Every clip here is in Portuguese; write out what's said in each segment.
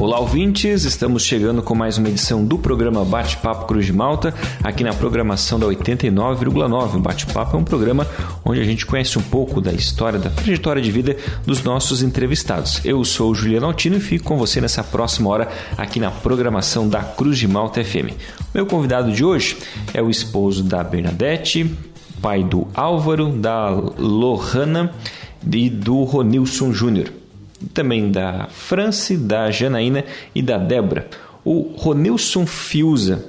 Olá, ouvintes! Estamos chegando com mais uma edição do programa Bate-Papo Cruz de Malta, aqui na programação da 89,9. O Bate-Papo é um programa onde a gente conhece um pouco da história, da trajetória de vida dos nossos entrevistados. Eu sou o Juliano Altino e fico com você nessa próxima hora aqui na programação da Cruz de Malta FM. Meu convidado de hoje é o esposo da Bernadette, pai do Álvaro, da Lohana e do Ronilson Júnior também da France, da Janaína e da Débora. O Ronilson Fiuza,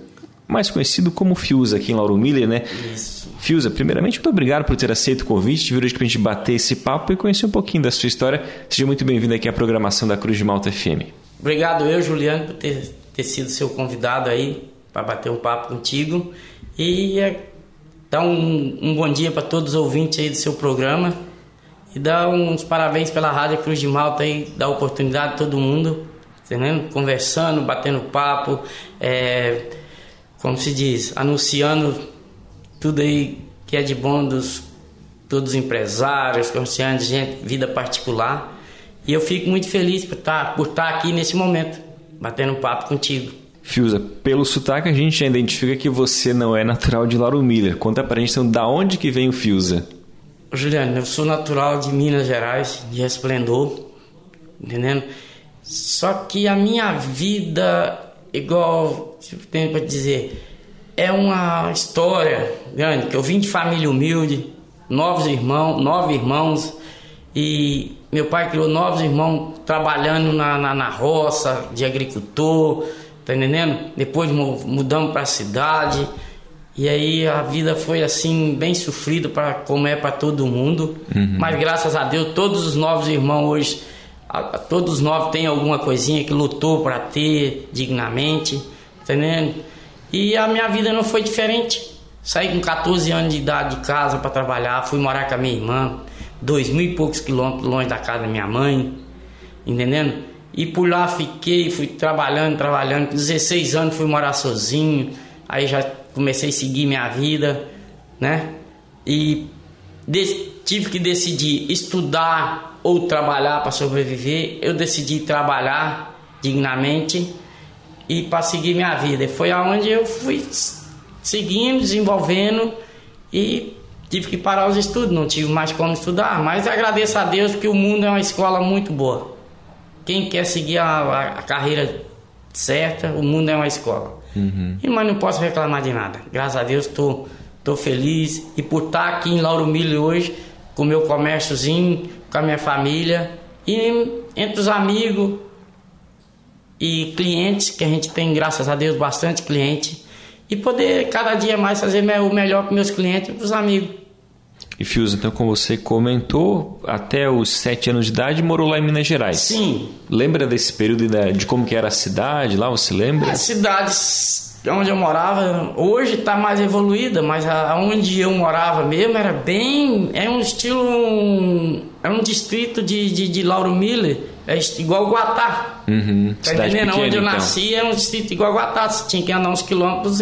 mais conhecido como Fiuza aqui em Lauro Miller, né? Isso. Fiuza, primeiramente, muito obrigado por ter aceito o convite, vir hoje para a gente bater esse papo e conhecer um pouquinho da sua história. Seja muito bem-vindo aqui à programação da Cruz de Malta FM. Obrigado eu, Juliano, por ter, ter sido seu convidado aí para bater um papo contigo e é, dar um, um bom dia para todos os ouvintes aí do seu programa e dar uns parabéns pela Rádio Cruz de Malta aí, dar oportunidade a todo mundo, entendendo? Conversando, batendo papo, é, como se diz, anunciando tudo aí que é de bom dos todos os empresários, comerciantes, gente, vida particular. E eu fico muito feliz por estar, tá, por estar tá aqui nesse momento, batendo papo contigo. Fiuza, pelo sotaque a gente já identifica que você não é natural de Lauro Miller. Conta pra gente então, da onde que vem o Fiuza? Juliano, eu sou natural de Minas Gerais, de Resplendor, entendendo? Só que a minha vida, igual tem para dizer, é uma história grande, que eu vim de família humilde, novos irmãos, nove irmãos, e meu pai criou novos irmãos trabalhando na, na, na roça, de agricultor, tá entendendo? Depois mudamos para a cidade e aí a vida foi assim bem sofrida para como é para todo mundo. Uhum. Mas graças a Deus todos os novos irmãos hoje, a, a, todos os novos têm alguma coisinha que lutou para ter dignamente, entendendo? E a minha vida não foi diferente. Saí com 14 anos de idade de casa para trabalhar, fui morar com a minha irmã, dois mil e poucos quilômetros longe da casa da minha mãe, entendendo? E por lá fiquei, fui trabalhando, trabalhando, com 16 anos fui morar sozinho, aí já comecei a seguir minha vida, né? E tive que decidir estudar ou trabalhar para sobreviver. Eu decidi trabalhar dignamente e para seguir minha vida. E foi aonde eu fui seguindo, desenvolvendo e tive que parar os estudos, não tive mais como estudar, mas agradeço a Deus que o mundo é uma escola muito boa. Quem quer seguir a, a carreira certa, o mundo é uma escola. Uhum. E, mas não posso reclamar de nada. Graças a Deus estou tô, tô feliz. E por estar aqui em Lauro Milho hoje, com o meu comérciozinho, com a minha família e entre os amigos e clientes, que a gente tem, graças a Deus, bastante cliente. E poder cada dia mais fazer o melhor para meus clientes e para os amigos. E Fius, então, como você comentou, até os sete anos de idade morou lá em Minas Gerais. Sim. Lembra desse período de, de como que era a cidade lá? Você lembra? A cidade onde eu morava, hoje está mais evoluída, mas aonde eu morava mesmo era bem. É um estilo. Um, é um distrito de, de, de Lauro Miller, é igual Guatá. Uhum. Tá entendendo? Pequena, onde eu então. nasci é um distrito igual Guatá. Você tinha que andar uns quilômetros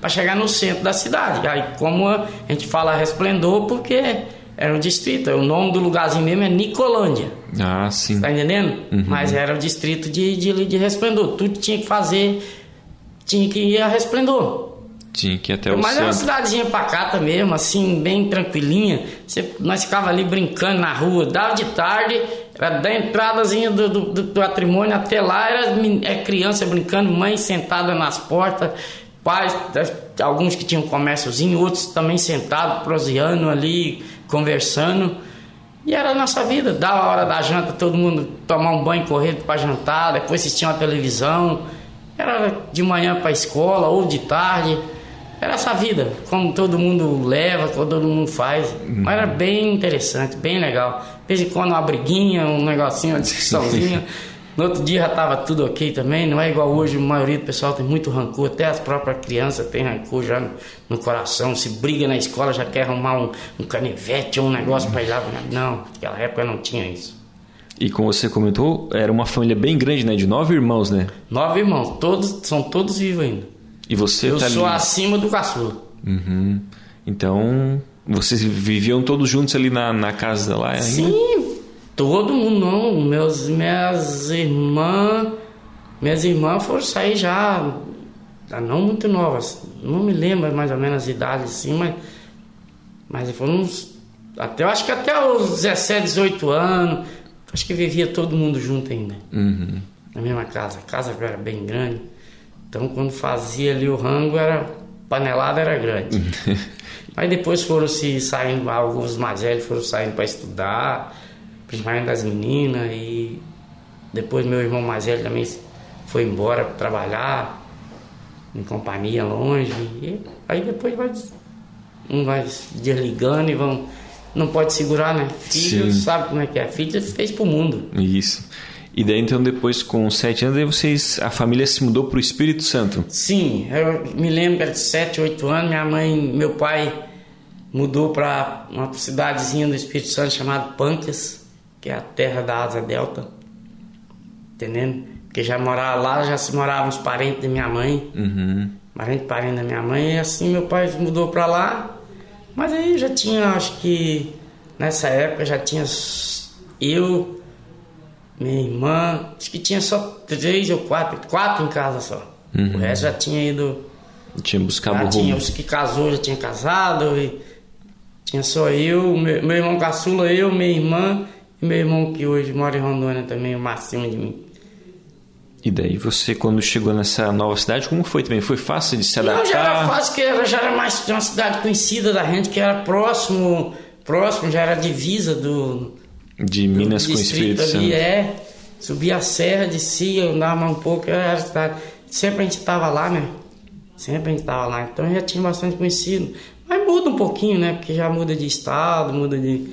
para chegar no centro da cidade. Aí, como a gente fala resplendor, porque era um distrito. O nome do lugarzinho mesmo é Nicolândia. Ah, sim. Tá entendendo? Uhum. Mas era o distrito de, de, de resplendor. Tudo tinha que fazer, tinha que ir a resplendor. Tinha que ir até o Mas centro. é uma cidadezinha pacata mesmo, assim, bem tranquilinha. Você, nós ficava ali brincando na rua, dava de tarde, era da entradazinha do, do, do patrimônio até lá, era é, criança brincando, mãe sentada nas portas pais, alguns que tinham comérciozinho, outros também sentados, proseando ali, conversando. E era a nossa vida, dava a hora da janta, todo mundo tomar um banho correndo para jantar, depois assistia uma televisão. Era de manhã para a escola ou de tarde. Era essa vida, como todo mundo leva, como todo mundo faz. Uhum. Mas era bem interessante, bem legal. De vez em quando uma briguinha, um negocinho, uma discussãozinha. No outro dia já estava tudo ok também, não é igual hoje, a maioria do pessoal tem muito rancor, até as próprias crianças têm rancor já no, no coração, se briga na escola já quer arrumar um, um canivete ou um negócio para ir lá. Não, naquela época não tinha isso. E como você comentou, era uma família bem grande, né? De nove irmãos, né? Nove irmãos, todos, são todos vivos ainda. E você Eu tá sou ali... acima do caçula. Uhum. Então, vocês viviam todos juntos ali na, na casa lá? Ainda? Sim, Todo mundo não. Meus, minhas irmãs Minhas irmãs foram sair já, não muito novas, não me lembro mais ou menos as idades assim, mas, mas foram uns, até, eu acho que até os 17, 18 anos, acho que vivia todo mundo junto ainda. Uhum. Na mesma casa. A casa era bem grande. Então quando fazia ali o rango, era panelada era grande. Aí depois foram se saindo, alguns mais velhos foram saindo para estudar, principalmente das meninas, e depois meu irmão mais velho também foi embora para trabalhar em companhia longe. E aí depois vai, um vai desligando e vão. Não pode segurar, né? Filho Sim. sabe como é que é. Filho fez pro mundo. Isso. E daí então depois com sete anos aí vocês a família se mudou para o Espírito Santo. Sim, eu me lembro era de 7, 8 anos, minha mãe, meu pai mudou para uma cidadezinha do Espírito Santo chamada Pancas, que é a terra da Asa Delta. Entendendo? Porque já morava lá, já se moravam os parentes da minha mãe, Uhum. parente parente da minha mãe, e assim meu pai mudou para lá. Mas aí já tinha, acho que nessa época já tinha eu, minha irmã, acho que tinha só três ou quatro, quatro em casa só. O resto já tinha ido Tinha buscado já o tinha os que casou, já tinha casado. E tinha só eu, meu, meu irmão caçula, eu, minha irmã e meu irmão que hoje mora em Rondônia também, o máximo de mim. E daí você quando chegou nessa nova cidade, como foi também? Foi fácil de se Não, adaptar? já era fácil, que era, já era mais de uma cidade conhecida da gente, que era próximo, próximo, já era divisa do, De Minas com Espírito Santo. é. Subia a serra, descia, andava um pouco, era a cidade. Sempre a gente estava lá, né? Sempre a gente estava lá, então já tinha bastante conhecido. Mas muda um pouquinho, né? Porque já muda de estado, muda de,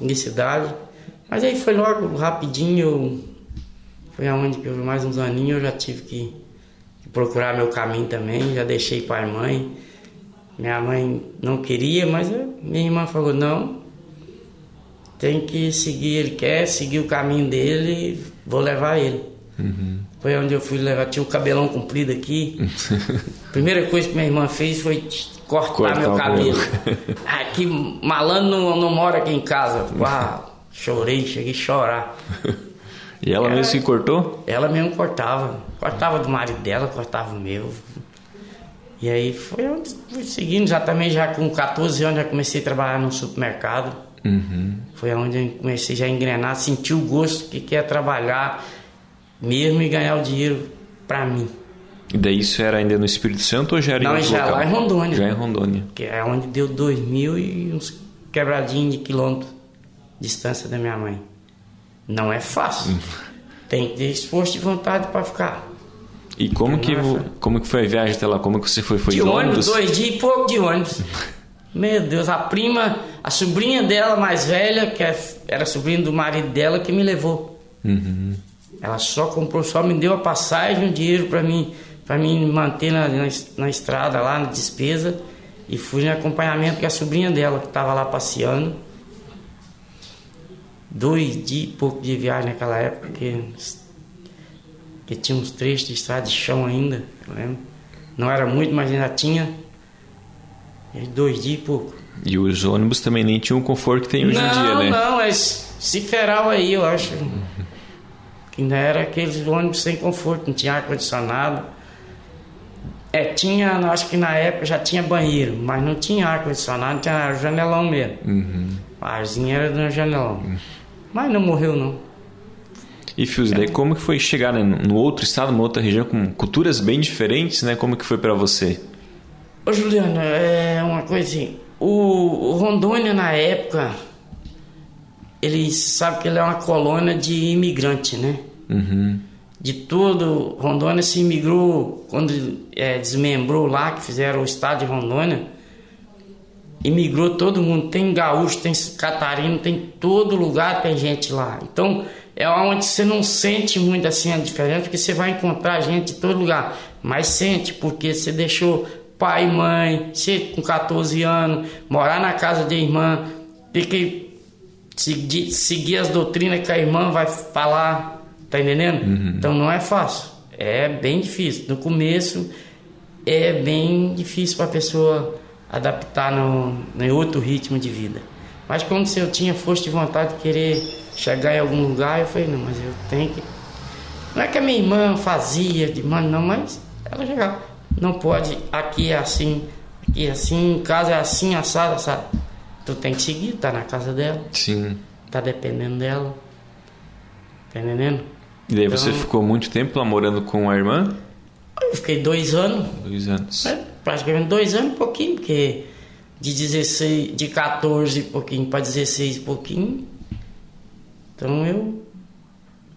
de cidade. Mas aí foi logo rapidinho, foi aonde que eu, mais uns aninhos eu já tive que, que procurar meu caminho também, já deixei pai e mãe. Minha mãe não queria, mas eu- minha irmã falou, não, tem que seguir, ele quer seguir o caminho dele, vou levar ele. Foi onde eu fui levar, tinha o cabelão comprido aqui. Primeira coisa que minha irmã fez foi cortar, Cortar meu cabelo. aqui, malandro não, não mora aqui em casa. Uau, chorei, cheguei a chorar. E ela mesmo se cortou? Ela mesmo cortava. Cortava do marido dela, cortava o meu. E aí foi onde fui seguindo, já também já com 14 anos já comecei a trabalhar num supermercado. Uhum. Foi onde eu comecei já a engrenar, sentir o gosto que quer trabalhar mesmo e ganhar o dinheiro pra mim. E daí isso era ainda no Espírito Santo ou já era Não, em outro já local? lá em Rondônia. Já em Rondônia. Que é onde deu dois mil e uns quebradinhos de quilômetros de distância da minha mãe. Não é fácil. Tem que ter esforço de vontade pra ficar. E como que, Nossa. como que foi a viagem até lá? Como que você foi? Foi de de ônibus, ônibus? dois dias e pouco de ônibus. Meu Deus, a prima, a sobrinha dela mais velha, que é- era sobrinha do marido dela, que me levou. Uhum. Ela só comprou, só me deu a passagem, o dinheiro para mim, para mim me manter na, na, na estrada lá, na despesa. E fui em acompanhamento com a sobrinha dela, que estava lá passeando. Dois dias e pouco de viagem naquela época, que, que tinha uns trechos de estrada de chão ainda, eu lembro. Não era muito, mas ainda tinha. Dois dias e pouco. E os ônibus também nem tinham o conforto que tem hoje não, em dia, né? não, é ciferal aí, eu acho. Que ainda era aqueles ônibus sem conforto, não tinha ar-condicionado. É, tinha, acho que na época já tinha banheiro, mas não tinha ar-condicionado, tinha janelão mesmo. Uhum. O arzinho era no janelão. Mas não morreu, não. E Fios, daí como que foi chegar né, no outro estado, numa outra região com culturas bem diferentes, né? Como que foi pra você? Ô Juliano, é uma coisa assim. O, o Rondônia na época, ele sabe que ele é uma colônia de imigrante, né? Uhum. De todo Rondônia se imigrou quando é, desmembrou lá, que fizeram o estado de Rondônia, imigrou todo mundo. Tem gaúcho, tem catarino, tem todo lugar tem gente lá. Então é onde você não sente muito assim a diferença, porque você vai encontrar gente de todo lugar. Mas sente, porque você deixou pai e mãe, você com 14 anos, morar na casa de irmã, ter que seguir, seguir as doutrinas que a irmã vai falar, tá entendendo? Então não é fácil, é bem difícil. No começo é bem difícil para a pessoa adaptar no, em outro ritmo de vida. Mas quando eu tinha força de vontade de querer chegar em algum lugar, eu falei, não, mas eu tenho que Não é que a minha irmã fazia de mano, não, mas ela chegava. Não pode, aqui é assim, aqui é assim, em casa é assim, assado, assado. Tu tem que seguir, tá na casa dela. Sim. Tá dependendo dela. Tá entendendo? E daí você Então- ficou muito tempo lá morando com a irmã? Eu fiquei dois anos, Dois anos. né? praticamente dois anos e pouquinho, porque de 16, de 14 e pouquinho para 16 e pouquinho. Então eu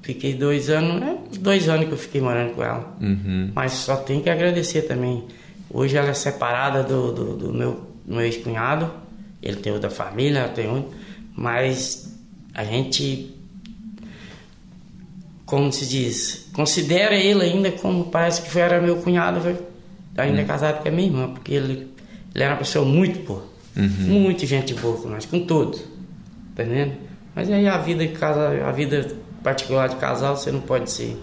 fiquei dois anos, é, uns dois anos que eu fiquei morando com ela. Uhum. Mas só tenho que agradecer também. Hoje ela é separada do, do, do meu, meu ex-cunhado. Ele tem outra família, ela tem outra. Mas a gente, como se diz, considera ele ainda como parece que foi, era meu cunhado, foi ainda casado com a minha irmã, porque ele, ele era uma pessoa muito boa. Muito gente boa com nós, com todos. Tá entendendo? Mas aí a vida casa, a vida particular de casal, você não pode ser.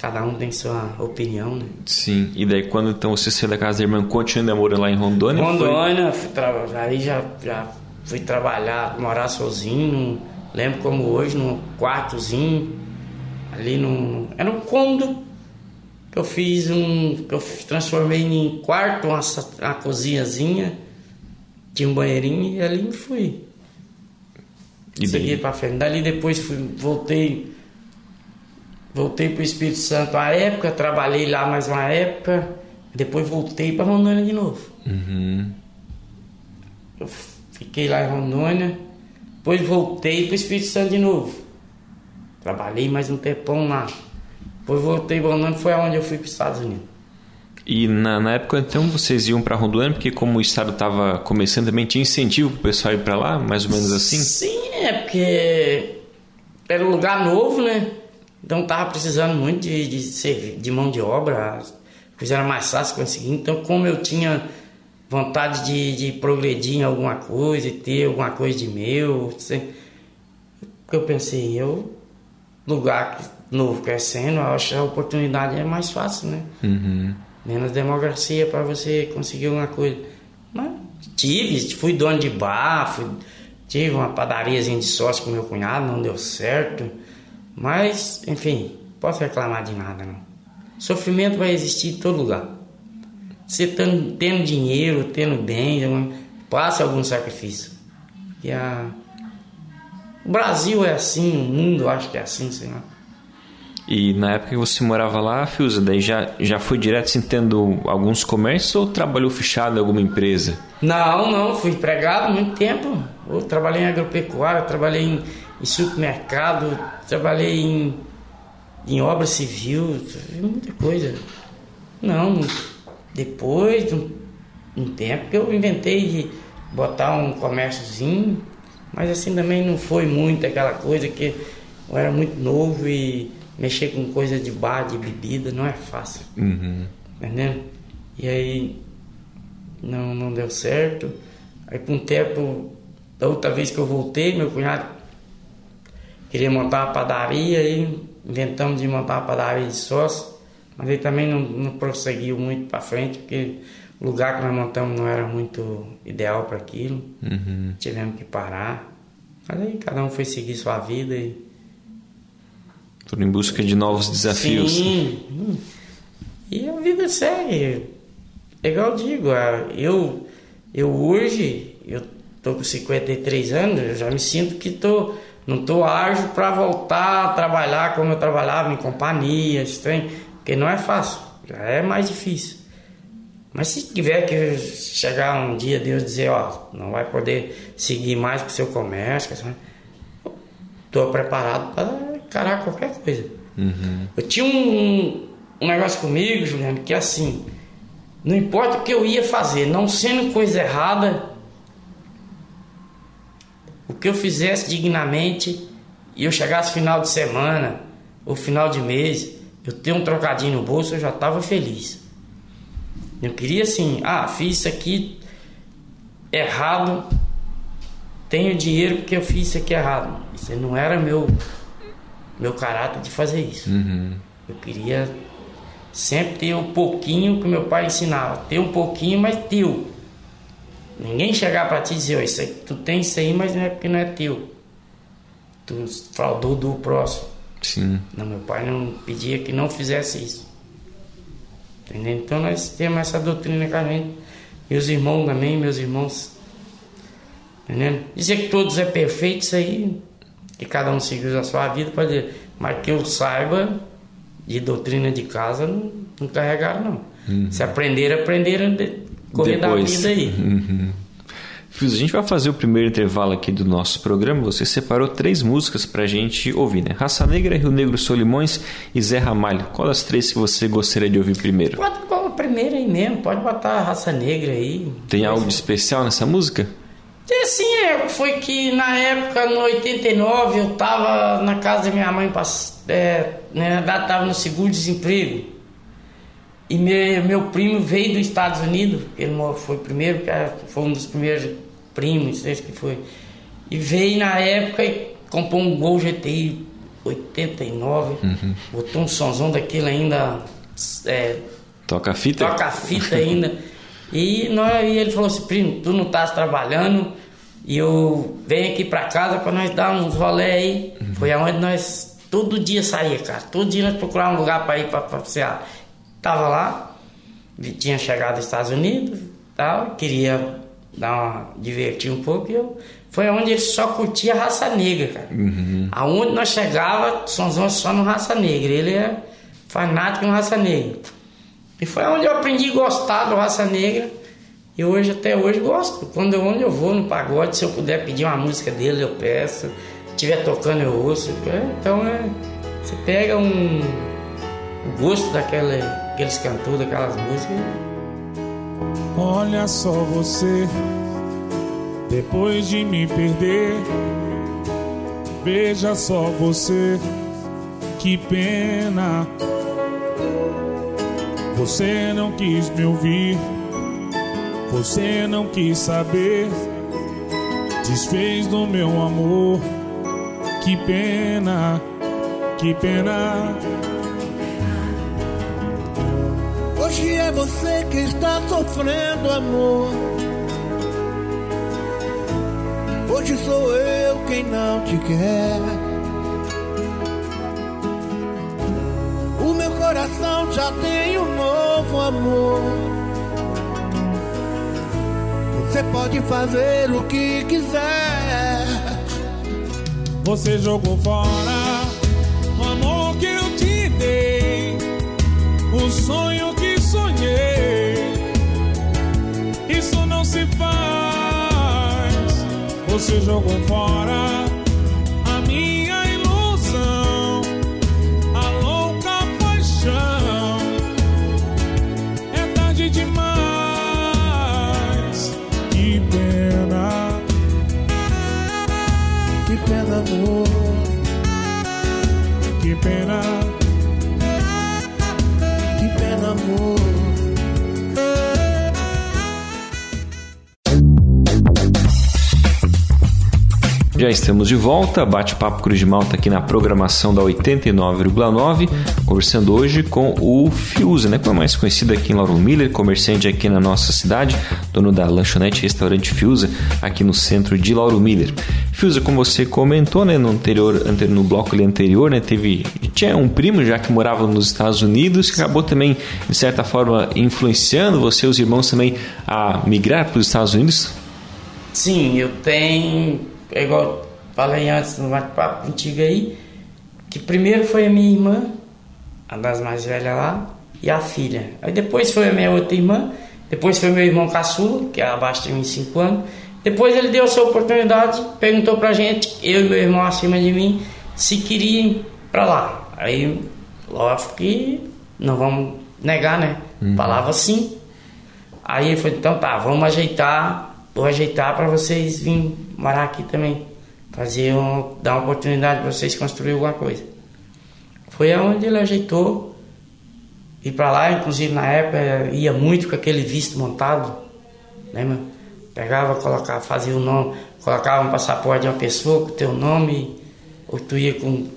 Cada um tem sua opinião, né? Sim. E daí quando então você saiu da casa da irmã, continua morando lá em Rondônia? Foi- Rondônia, fui tra- aí já, já fui trabalhar, morar sozinho, lembro como hoje, num quartozinho, ali num. Era um cômodo que eu fiz um. que eu transformei em quarto, uma, uma cozinhazinha, tinha um banheirinho e ali fui. E Segui daí? pra frente. Dali depois fui, voltei. Voltei pro Espírito Santo uma época, trabalhei lá mais uma época, depois voltei para Rondônia de novo. Uhum. Eu fiquei lá em Rondônia, depois voltei pro Espírito Santo de novo. Trabalhei mais um tempão lá. Depois voltei para Rondônia, foi aonde eu fui para os Estados Unidos. E na, na época então vocês iam pra Rondônia porque como o estado tava começando também tinha incentivo pro pessoal ir pra lá, mais ou menos assim? Sim, é porque era um lugar novo, né? Então tava precisando muito de, de, de mão de obra, era mais fácil conseguir. Então, como eu tinha vontade de, de progredir em alguma coisa e ter alguma coisa de meu, se- eu pensei, eu, lugar novo crescendo, eu acho que a oportunidade é mais fácil, né? Uhum. Menos democracia para você conseguir alguma coisa. Mas tive, fui dono de bar, fui, tive uma padariazinha de sócio com meu cunhado, não deu certo. Mas, enfim, posso reclamar de nada não. Sofrimento vai existir em todo lugar. Você tendo, tendo dinheiro, tendo algum- passa algum sacrifício. E a... O Brasil é assim, o mundo acho que é assim, sei lá. E na época que você morava lá, Fiuza, daí já, já foi direto assim, tendo alguns comércios ou trabalhou fechado em alguma empresa? Não, não, fui empregado muito tempo. Eu trabalhei em agropecuária, trabalhei em, em supermercado, trabalhei em, em obra civil, muita coisa. Não, depois de um, um tempo eu inventei de botar um comérciozinho, mas assim também não foi muito aquela coisa que eu era muito novo e mexer com coisa de bar, de bebida, não é fácil. Uhum. Entendeu? E aí não, não deu certo. Aí por um tempo, da outra vez que eu voltei, meu cunhado queria montar uma padaria aí inventamos de montar uma padaria de sócio, mas aí também não, não prosseguiu muito para frente, porque o lugar que nós montamos não era muito ideal para aquilo. Uhum. Tivemos que parar. Mas aí cada um foi seguir sua vida e Foram em busca de novos desafios. Sim. E a vida segue. É igual eu digo, eu, eu hoje, eu tô com 53 anos, eu já me sinto que tô, não tô ágil para voltar a trabalhar como eu trabalhava em companhia, estranho, porque não é fácil, já é mais difícil. Mas se tiver que chegar um dia Deus dizer, ó, não vai poder seguir mais com o seu comércio, estou preparado para encarar qualquer coisa. Uhum. Eu tinha um, um negócio comigo, Juliano, que assim, não importa o que eu ia fazer, não sendo coisa errada, o que eu fizesse dignamente e eu chegasse final de semana ou final de mês, eu ter um trocadinho no bolso, eu já estava feliz. Eu queria assim, ah, fiz isso aqui errado, tenho dinheiro porque eu fiz isso aqui errado. Isso não era meu meu caráter de fazer isso. Uhum. Eu queria sempre ter um pouquinho que meu pai ensinava, ter um pouquinho, mas teu. Ninguém chegar para ti e dizer, "Ó, isso aí, tu tem isso aí, mas não é porque não é teu. Tu fraudou do próximo. Sim. Não, meu pai não pedia que não fizesse isso. Entendeu? Então nós temos essa doutrina com a gente. E os irmãos também, meus irmãos. Entendeu? Dizer que todos é perfeito, isso aí, que cada um seguiu a sua vida, pode mas que eu saiba de doutrina de casa, não, não carregaram, não. Uhum. Se aprenderam, aprenderam de correr Depois. da vida aí. Uhum. A gente vai fazer o primeiro intervalo aqui do nosso programa. Você separou três músicas pra gente ouvir, né? Raça Negra, Rio Negro, Solimões e Zé Ramalho. Qual das três que você gostaria de ouvir primeiro? Pode a primeira aí mesmo, pode botar a Raça Negra aí. Tem algo de especial nessa música? É, sim, é, foi que na época, no 89, eu tava na casa da minha mãe, é, né, tava no seguro-desemprego. E meu, meu primo veio dos Estados Unidos, ele foi primeiro, foi um dos primeiros primos, sei que foi. E veio na época e comprou um Gol GTI 89, uhum. botou um sonzão daquele ainda. É, toca fita? Toca fita ainda. E, nós, e ele falou assim, primo, tu não estás trabalhando e eu venho aqui para casa para nós dar uns rolé aí. Uhum. Foi aonde nós todo dia saía, cara. Todo dia nós procurávamos um lugar para ir para passear. Tava lá, tinha chegado dos Estados Unidos, tal, queria dar uma, divertir um pouco e eu foi onde ele só curtia a raça negra, cara. Uhum. Aonde nós chegava, somos só no raça negra. Ele é fanático no raça negra. E foi onde eu aprendi a gostar do raça negra. E hoje, até hoje, gosto. Quando onde eu vou no pagode, se eu puder pedir uma música dele, eu peço. Se estiver tocando, eu ouço. Então, é, você pega um, o gosto daquela aqueles cantores, daquelas músicas. Olha só você, depois de me perder, veja só você, que pena. Você não quis me ouvir, você não quis saber, desfez do meu amor, que pena, que pena. Hoje é você que está sofrendo, amor. Hoje sou eu quem não te quer. Coração já tem um novo amor. Você pode fazer o que quiser. Você jogou fora o amor que eu te dei, o sonho isso não se faz. Você jogou fora pena, Já estamos de volta, bate-papo Cruz de Malta aqui na programação da 89,9, conversando hoje com o Fiuza, né, que é mais conhecido aqui em Lauro Miller, comerciante aqui na nossa cidade, dono da lanchonete restaurante Fiuza, aqui no centro de Lauro Miller. Fiuza, como você comentou, né, no anterior, no bloco anterior, né, teve tinha um primo já que morava nos Estados Unidos que acabou também de certa forma influenciando você e os irmãos também a migrar para os Estados Unidos. Sim, eu tenho é igual falei antes no bate-papo contigo aí, que primeiro foi a minha irmã, a das mais velhas lá, e a filha. Aí depois foi a minha outra irmã, depois foi meu irmão caçula, que é abaixo de mim 5 anos. Depois ele deu a sua oportunidade, perguntou pra gente, eu e meu irmão acima de mim, se queria ir pra lá. Aí, lógico que não vamos negar, né? Uhum. Falava sim. Aí ele falou, então tá, vamos ajeitar vou ajeitar para vocês virem morar aqui também. Fazer um, dar uma oportunidade para vocês construir alguma coisa. Foi aonde ele ajeitou. E para lá, inclusive na época, ia muito com aquele visto montado. Lembra? Pegava, colocava, fazia o nome, colocava um passaporte de uma pessoa com o teu nome, ou tu ia com.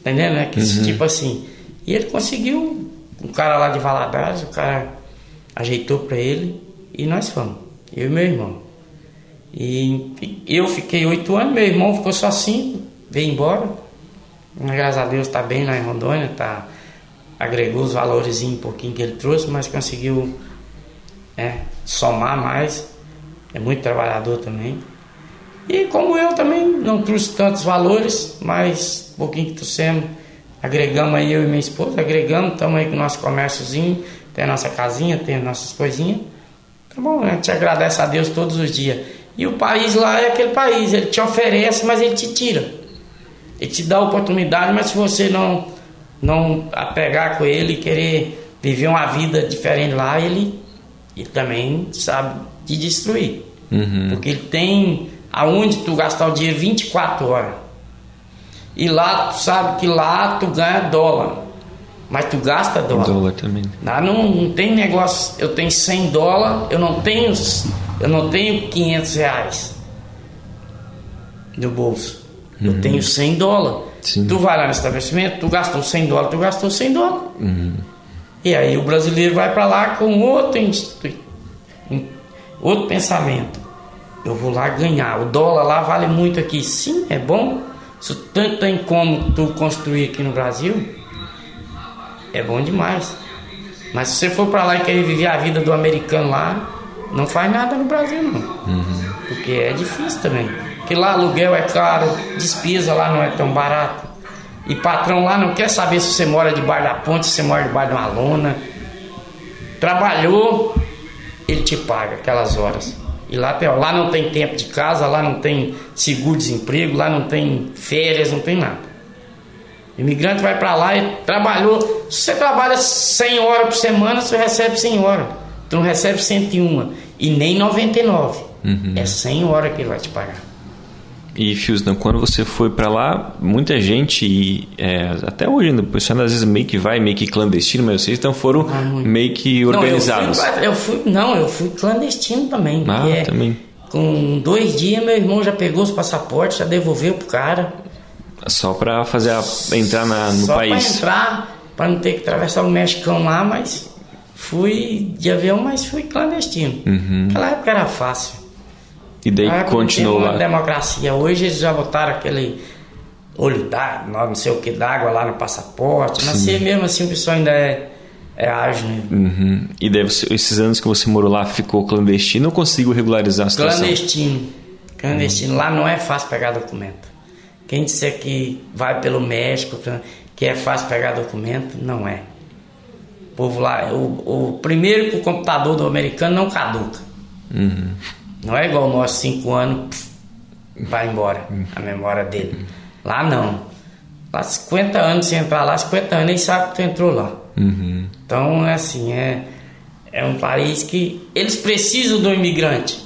Entendendo, né? Que, uhum. Tipo assim. E ele conseguiu, um cara lá de Valadares, o cara ajeitou para ele e nós fomos, eu e meu irmão. E eu fiquei oito anos, meu irmão ficou só cinco, veio embora. Graças a Deus está bem lá em Rondônia, tá, agregou os valores um pouquinho que ele trouxe, mas conseguiu é, somar mais. É muito trabalhador também. E como eu também não trouxe tantos valores, mas um pouquinho que trouxemos, agregamos aí eu e minha esposa, agregamos, estamos aí com o nosso comérciozinho, tem a nossa casinha, tem as nossas coisinhas. Tá bom, a gente agradece a Deus todos os dias. E o país lá é aquele país, ele te oferece, mas ele te tira. Ele te dá oportunidade, mas se você não, não apegar com ele e querer viver uma vida diferente lá, ele, ele também sabe te destruir. Uhum. Porque ele tem aonde tu gastar o dinheiro 24 horas. E lá tu sabe que lá tu ganha dólar. Mas tu gasta dólar. Dólar também. Lá não, não tem negócio, eu tenho 100 dólares, eu não tenho, eu não tenho 500 reais no bolso. Eu tenho 100 dólares. Sim. Tu vai lá no estabelecimento, tu gastou 100 dólares, tu gastou 100 dólares. E aí o brasileiro vai para lá com outro, outro pensamento. Eu vou lá ganhar. O dólar lá vale muito aqui. Sim, é bom. Se tanto tem como tu construir aqui no Brasil, é bom demais. Mas se você for para lá e querer viver a vida do americano lá, não faz nada no Brasil não. Porque é difícil também. Porque lá aluguel é caro, despesa lá não é tão barato. E patrão lá não quer saber se você mora debaixo da ponte, se você mora debaixo de uma lona. Trabalhou, ele te paga aquelas horas. E lá, lá não tem tempo de casa, lá não tem seguro-desemprego, lá não tem férias, não tem nada. Imigrante vai para lá e trabalhou. Se você trabalha 100 horas por semana, você recebe 100 horas. Tu não recebe 101 e nem 99. É 100 horas que ele vai te pagar. E Fiusnan, quando você foi pra lá, muita gente, é, até hoje ainda, o pessoal às vezes meio que vai, meio que clandestino, mas vocês então foram Ah, muito. meio que organizados. Não, eu fui, eu fui- não, eu fui clandestino também. Ah, é- também. Com dois dias, meu irmão já pegou os passaportes, já devolveu pro cara. Só pra fazer a, entrar na- no Só país. pra entrar, pra não ter que atravessar o Mexicão lá, mas fui de avião, mas fui clandestino. Uhum. Naquela época era fácil. E daí continuou lá. democracia. Hoje eles já botaram aquele olho d'água, não sei o que d'água lá no passaporte. Mas se mesmo assim o pessoal ainda é, é ágil. Né? Uhum. E daí você- esses anos que você morou lá ficou clandestino ou conseguiu regularizar a situação? Clandestino. Clandestino. Lá não é fácil pegar documento. Quem disser que vai pelo México, que é fácil pegar documento, não é. O povo lá, o, o primeiro que o computador do americano não caduca. Não é igual o nosso cinco anos, pff, vai embora a memória dele. Lá não. Lá 50 anos, se entrar lá, 50 anos, nem sabe que tu entrou lá. Uhum. Então, é assim, é, é um país que eles precisam do imigrante.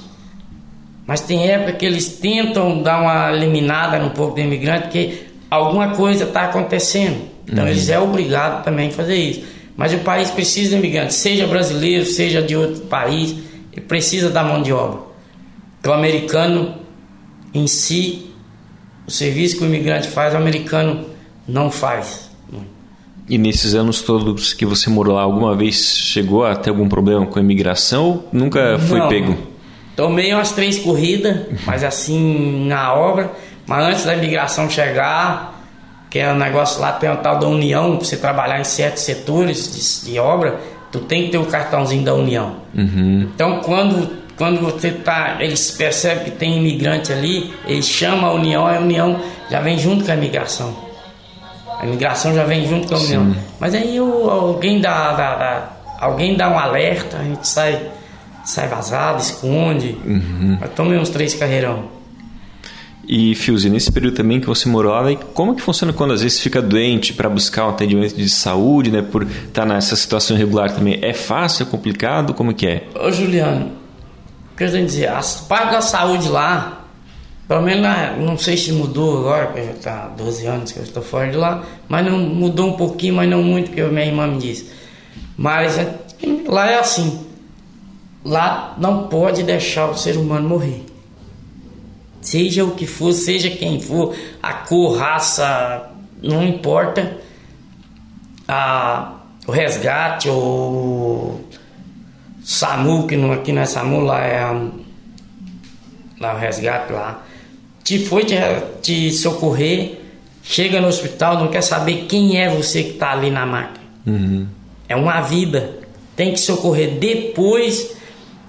Mas tem época que eles tentam dar uma eliminada no pouco do imigrante, porque alguma coisa está acontecendo. Então, eles é obrigado também a fazer isso. Mas o país precisa de imigrante, seja brasileiro, seja de outro país, ele precisa da mão de obra. Então, o americano em si, o serviço que o imigrante faz, o americano não faz. E nesses anos todos que você morou lá, alguma vez chegou a ter algum problema com a imigração nunca foi Não. pego? Tomei umas três corridas, mas assim, na obra. Mas antes da imigração chegar, que é um negócio lá, tem o tal da União, pra você trabalhar em certos setores de, de obra, tu tem que ter o cartãozinho da União. Então, quando, quando você tá, eles percebem que tem imigrante ali, eles chamam a União, a União já vem junto com a imigração. A imigração já vem junto com a União. Mas aí o, alguém dá, dá- dá- alguém dá um alerta, a gente sai, sai vazado, esconde. Mas tomei uns três carreirão. E Fiuzi, nesse período também que você morou lá, como que funciona quando às vezes fica doente para buscar um atendimento de saúde, né? Por estar nessa situação irregular também. É fácil, é complicado? Como que é? Ô Juliano, o que eu tenho que dizer? As partes da saúde lá, pelo menos lá, não sei se mudou agora, porque já tá 12 anos que eu estou fora de lá, mas não mudou um pouquinho, mas não muito, que a minha irmã me disse. Mas é- lá é assim. Lá não pode deixar o ser humano morrer. Seja o que for, seja quem for, a cor, raça, não importa. A, o resgate, o SAMU, que não, aqui não é SAMU, lá é lá é o resgate lá. Te foi te, te socorrer, chega no hospital, não quer saber quem é você que está ali na máquina. Uhum. É uma vida. Tem que socorrer depois.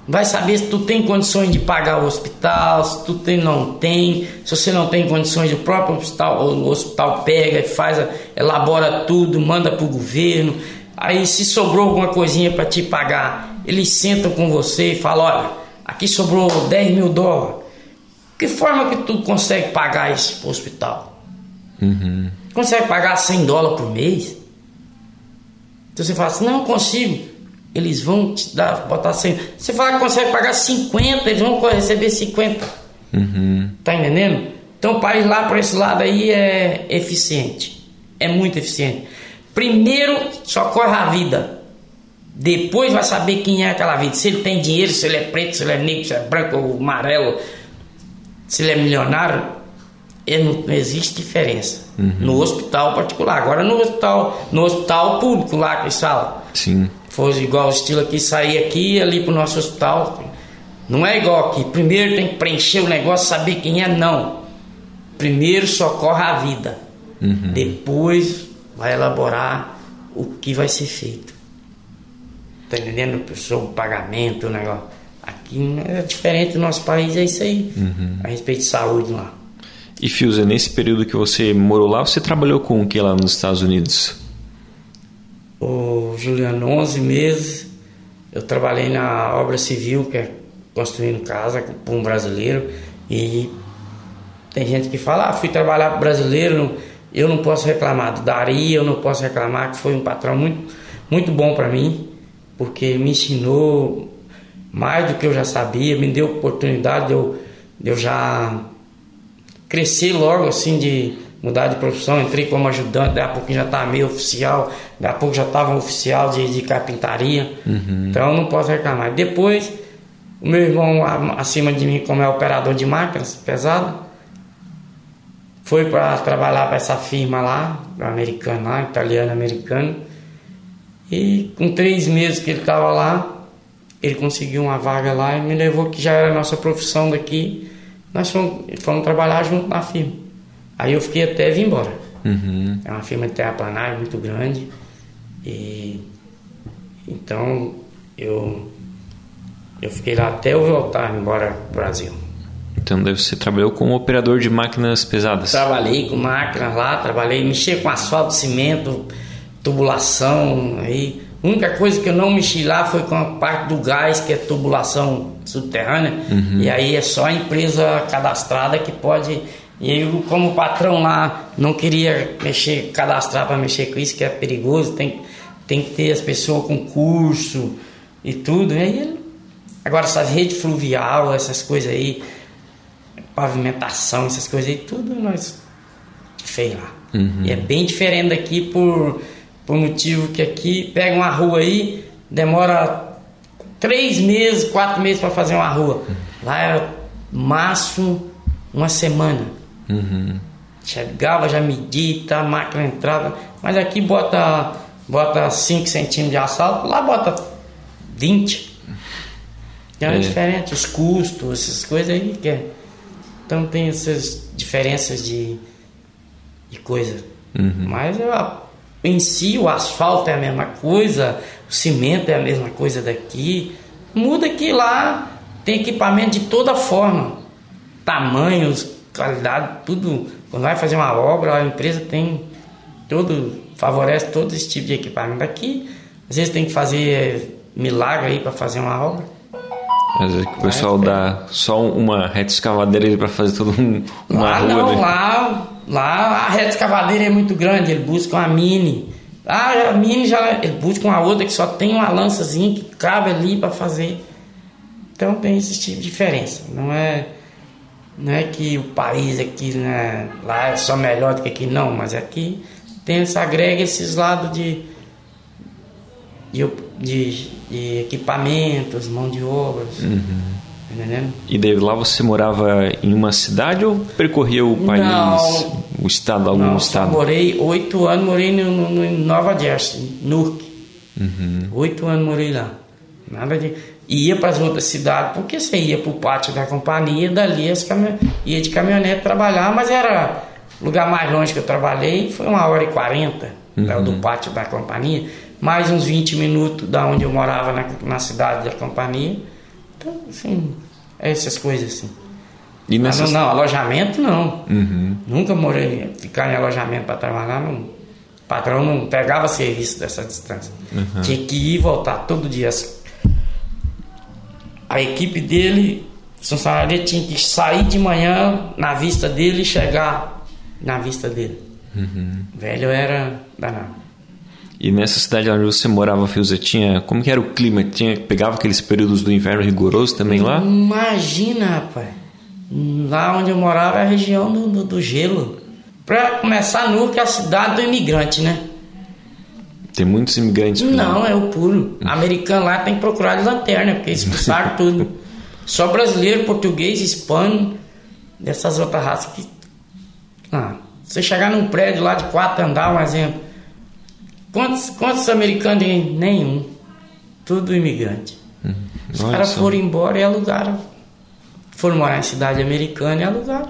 Vai saber se tu tem condições de pagar o hospital, se tu tem, não tem. Se você não tem condições, o próprio hospital, o hospital pega e faz, elabora tudo, manda para o governo. Aí se sobrou alguma coisinha para te pagar, eles sentam com você e falam, olha, aqui sobrou 10 mil dólares. Que forma que tu consegue pagar isso pro hospital? Uhum. Consegue pagar 100 dólares por mês? Então você fala assim, não consigo. Eles vão te dar, botar 100. Você fala que consegue pagar 50, eles vão receber 50. Uhum. Tá entendendo? Então o país lá por esse lado aí é eficiente. É muito eficiente. Primeiro socorre a vida. Depois vai saber quem é aquela vida. Se ele tem dinheiro, se ele é preto, se ele é negro, se é branco ou amarelo, se ele é milionário, ele não, não existe diferença. No hospital particular. Agora no hospital, no hospital público lá que eles falam. Sim. Fosse igual o estilo aqui, sair aqui e ali pro nosso hospital. Não é igual aqui. Primeiro tem que preencher o negócio, saber quem é, não. Primeiro socorre a vida. Depois vai elaborar o que vai ser feito. Tá entendendo? Sobre o pagamento, o negócio. Aqui é diferente do nosso país, é isso aí. A respeito de saúde lá. E Fiuza, nesse período que você morou lá, você trabalhou com o que lá nos Estados Unidos? Ô, Juliano, 11 meses eu trabalhei na obra civil, que é construindo casa para um brasileiro. E tem gente que fala, ah, fui trabalhar para brasileiro, eu não posso reclamar do Dari, eu não posso reclamar, que foi um patrão muito, muito bom para mim, porque me ensinou mais do que eu já sabia, me deu oportunidade de eu, de eu já crescer logo assim de mudar de profissão, entrei como ajudante, daí a pouco já estava meio oficial, daí a pouco já estava um oficial de, de carpintaria, então eu não posso reclamar. Depois, o meu irmão acima de mim, como é operador de máquinas pesadas, foi para trabalhar para essa firma lá, americana lá, italiano americano, e com três meses que ele estava lá, ele conseguiu uma vaga lá e me levou, que já era a nossa profissão daqui. Nós fomos, fomos trabalhar junto na firma. Aí eu fiquei até vir embora. Uhum. É uma firma de terraplanagem muito grande. E então eu eu fiquei lá até eu voltar embora pro Brasil. Então você trabalhou como operador de máquinas pesadas. Trabalhei com máquinas lá, trabalhei, mexi com asfalto, cimento, tubulação, aí. A única coisa que eu não mexi lá foi com a parte do gás, que é tubulação subterrânea. E aí é só a empresa cadastrada que pode. E eu, como patrão lá, não queria mexer, cadastrar para mexer com isso, que é perigoso, tem, tem que ter as pessoas com curso e tudo. E aí, agora essas redes fluvial, essas coisas aí, pavimentação, essas coisas aí, tudo nós fez lá. E é bem diferente daqui por, por motivo que aqui pega uma rua aí, demora três meses, quatro meses para fazer uma rua. Lá era máximo uma semana. Chegava, já media, tá, a máquina entrava. Mas aqui bota, bota 5 centímetros de asfalto, lá bota 20. Então é, É. diferente, os custos, essas coisas aí que é. Então tem essas diferenças de, de coisa. Mas eu, em si o asfalto é a mesma coisa, o cimento é a mesma coisa daqui. Muda que lá tem equipamento de toda forma. Tamanhos, qualidade, tudo. Quando vai fazer uma obra, a empresa tem todo, favorece todo esse tipo de equipamento. Aqui, às vezes tem que fazer milagre aí para fazer uma obra. Às vezes que o pessoal dá só uma reta escavadeira para fazer toda um, uma lá rua, não, né? lá, lá a reta escavadeira é muito grande, ele busca uma mini. Ah, a mini já ele busca uma outra que só tem uma lançazinha que cabe ali para fazer. Então tem esse tipo de diferença. Não é não é que o país aqui né, lá é só melhor do que aqui não, mas aqui tem essa agrega esses lados de de, de, de equipamentos, mão de obras. Tá entendendo? E daí lá você morava em uma cidade ou percorria o país, Não. o estado, algum Não, estado? morei oito anos, morei no, no- Nova Jersey, Newark. Oito anos morei lá. Nada de. Ia para as outras cidades, porque você ia para o pátio da companhia, dali ia de caminhonete trabalhar, mas era O lugar mais longe que eu trabalhei foi uma hora e quarenta, uhum. do pátio da companhia, mais uns 20 minutos da onde eu morava na, na cidade da companhia. Então, assim, essas coisas assim. E nessas... não, não, alojamento não. Uhum. Nunca morei ficar em alojamento para trabalhar, não. O patrão não pegava serviço dessa distância. Uhum. Tinha que ir e voltar todo dia. A equipe dele, funcionário tinha que sair de manhã na vista dele e chegar na vista dele. Uhum. Velho era danado. E nessa cidade onde você morava, Filza, tinha. Como que era o clima? Tinha, pegava aqueles períodos do inverno rigoroso também lá? Imagina, rapaz. Lá onde eu morava é a região do, do, do gelo. Pra começar, que é a cidade do imigrante, né? Tem muitos imigrantes por Não, lá. é o puro. Americano lá tem que procurar de lanterna, porque expulsaram tudo. Só brasileiro, português, hispano, dessas outras raças que. Ah, você chegar num prédio lá de quatro andar, um exemplo. Quantos, quantos americanos tem? Nenhum. Tudo imigrante. Hum, Os caras foram embora e alugaram foram morar em cidade americana e alugaram.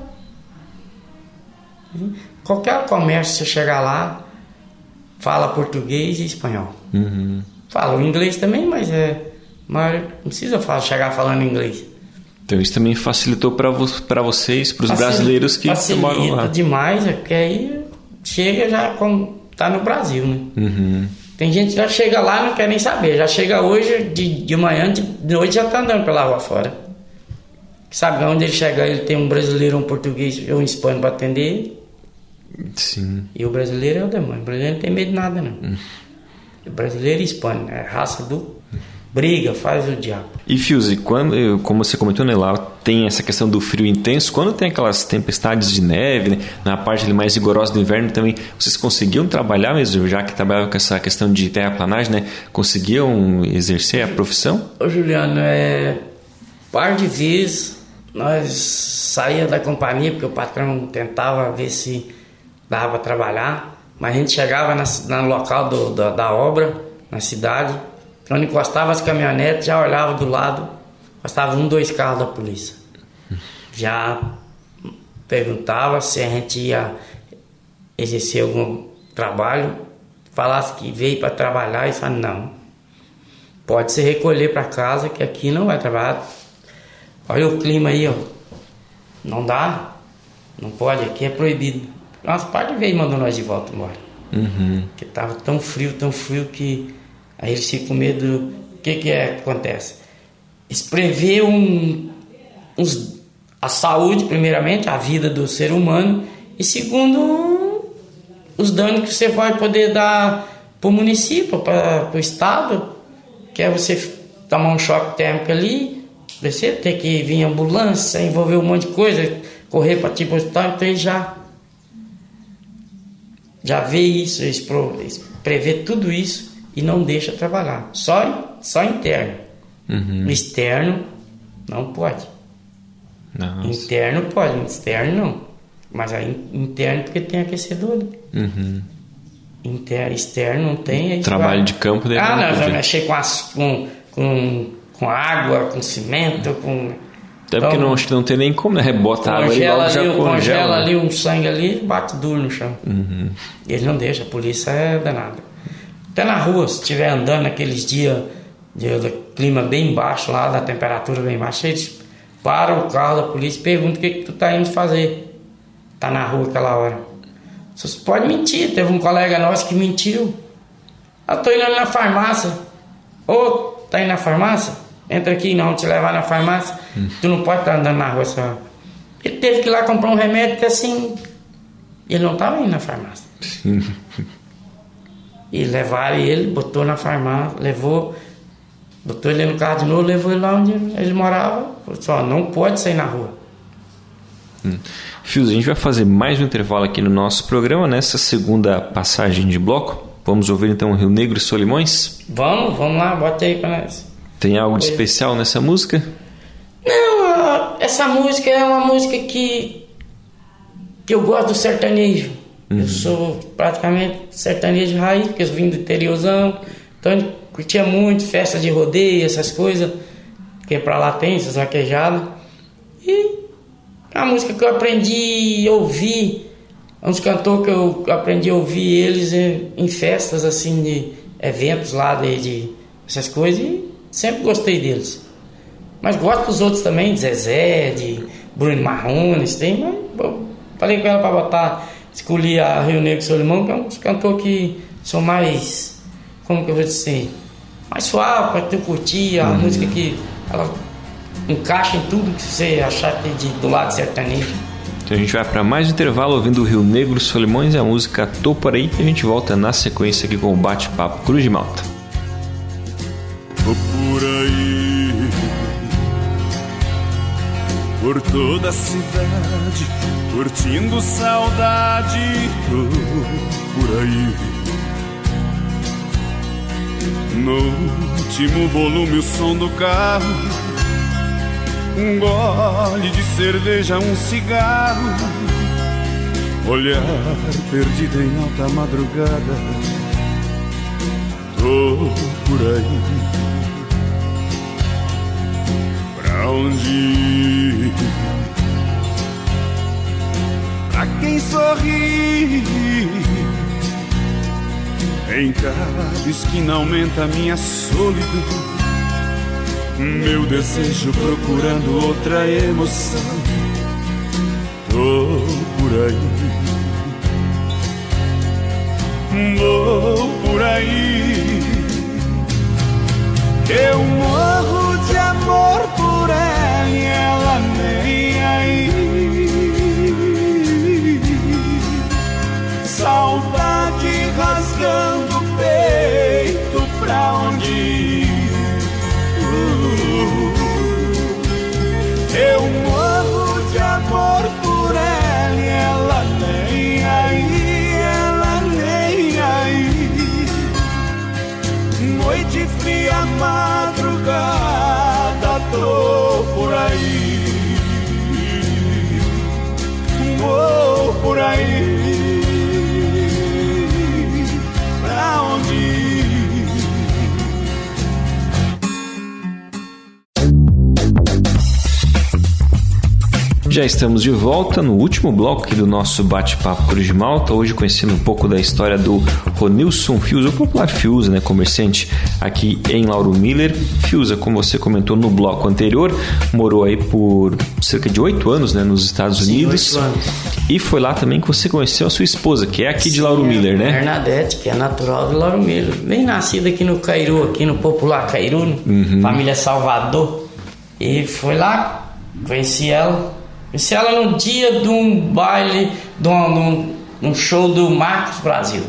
Qualquer comércio, você chegar lá, fala português e espanhol. Uhum. Fala o inglês também, mas é. Mas não precisa falar, chegar falando inglês. Então isso também facilitou para vo vocês, para os brasileiros que moram lá. demais, é porque aí chega já como tá no Brasil, né? Uhum. Tem gente que já chega lá não quer nem saber, já chega hoje de, de manhã, de noite já tá andando pela rua fora. Sabe, onde ele chega, ele tem um brasileiro, um português ou um hispano para atender. Sim. E o brasileiro é o demônio. O brasileiro não tem medo de nada, não. Hum. O brasileiro e hispano, é raça do briga, faz o diabo. E Fuse, quando, como você comentou, né, lá tem essa questão do frio intenso, quando tem aquelas tempestades de neve, né, na parte mais rigorosa do inverno também, vocês conseguiam trabalhar mesmo, já que trabalhavam com essa questão de terraplanagem, né, conseguiam exercer a profissão? Ô Juliano, é par de vezes nós saía da companhia porque o patrão tentava ver se dava para trabalhar, mas a gente chegava na, no local do, da, da obra, na cidade, quando encostava as caminhonetes, já olhava do lado, passava um, dois carros da polícia. Já perguntava se a gente ia exercer algum trabalho, falasse que veio para trabalhar e falava, não, pode se recolher para casa que aqui não vai trabalhar, Olha o clima aí, ó. Não dá? Não pode, aqui é proibido. Nossa, pai veio e mandou nós de volta embora. Uhum. Porque tava tão frio, tão frio que aí eles ficam com medo. O que que é que acontece? Eles prevê um, uns, a saúde, primeiramente, a vida do ser humano, e segundo, os danos que você vai poder dar para o município, para o estado, que é você tomar um choque térmico ali, você ter que vir ambulância, envolver um monte de coisa, correr para tipo hospital, então ele já, já vê isso, eles prevê tudo isso e não deixa trabalhar. Só, só interno. Uhum. Externo não pode. Nossa. Interno pode, externo não. Mas aí interno porque tem aquecedor. Uhum. Inter, externo não tem. Trabalho vai... de campo dele. Ah, não, vai mexer com, as, com, com com água, com cimento, com. Até porque então, não, acho que não tem nem como, né? Bota água e logo já congela. Congela ali um sangue ali bate duro no chão. Uhum. E ele não deixa, a polícia é danada. Até na rua, se estiver andando naqueles dias de, de, clima bem baixo lá, da temperatura bem baixa, eles param o carro da polícia e perguntam o que, que tu tá indo fazer. Tá na rua aquela hora. Você pode mentir, teve um colega nosso que mentiu. Eu tô indo ali na farmácia. Ô, tá indo na farmácia? Entra aqui, não, te levar na farmácia, hum. tu não pode estar andando na rua só. Ele teve que ir lá comprar um remédio que assim, ele não estava indo na farmácia. e levaram ele, botou na farmácia, levou, botou ele no carro de novo, levou ele lá onde ele morava, falou só, assim, não pode sair na rua. Hum. Fios, a gente vai fazer mais um intervalo aqui no nosso programa, nessa segunda passagem de bloco. Vamos ouvir então Rio Negro e Solimões? Vamos, vamos lá, bota aí para nós. Tem algo de especial nessa música? Não, essa música é uma música que, que eu gosto do sertanejo. Uhum. Eu sou praticamente sertanejo raiz, porque eu vim do interiorzão. Então eu curtia muito festa de rodeio, essas coisas. Porque pra lá tem essas vaquejadas. E a música que eu aprendi a ouvir É uns cantores que eu aprendi a ouvir eles em, em festas, assim, de eventos lá, de, de, essas coisas, e sempre gostei deles. Mas gosto dos outros também, de Zezé, de Bruno Marrones, tem, mas bom, falei com ela para botar, escolhi a Rio Negro Solimão, que é um cantor que são mais, como que eu vou dizer, mais suave para tu curtir, a uhum. música que ela encaixa em tudo que você achar que de, do lado sertanejo. Então a gente vai para mais um intervalo ouvindo o Rio Negro Solimões e a música Tô Por Aí e a gente volta na sequência aqui com o bate-papo Cruz de Malta. Por aí, por toda a cidade, curtindo saudade, tô por aí. No último volume, o som do carro um gole de cerveja, um cigarro, olhar perdido em alta madrugada. Tô por aí, pra onde ir? Pra quem sorri, em cada esquina aumenta minha solidão meu desejo procurando outra emoção. Tô por aí, vou por aí. Eu morro de amor por ela e ela nem Já estamos de volta no último bloco do nosso bate-papo Cruz de Malta, hoje conhecendo um pouco da história do Ronilson Fiuza, o popular Fiuza, né, comerciante aqui em Lauro Miller. Fiuza, como você comentou no bloco anterior, morou aí por cerca de oito anos né, nos Estados Sim, Unidos. oito anos. E foi lá também que você conheceu a sua esposa, que é aqui de Sim, Lauro é Miller, né? Bernadette, que é natural de Lauro Miller. Bem nascida aqui no Cairu, aqui no popular Cairu, né? Uhum. família Salvador. E foi lá, conheci ela. Conheci ela no dia de um baile, de um, de um- show do Marcos Brasil.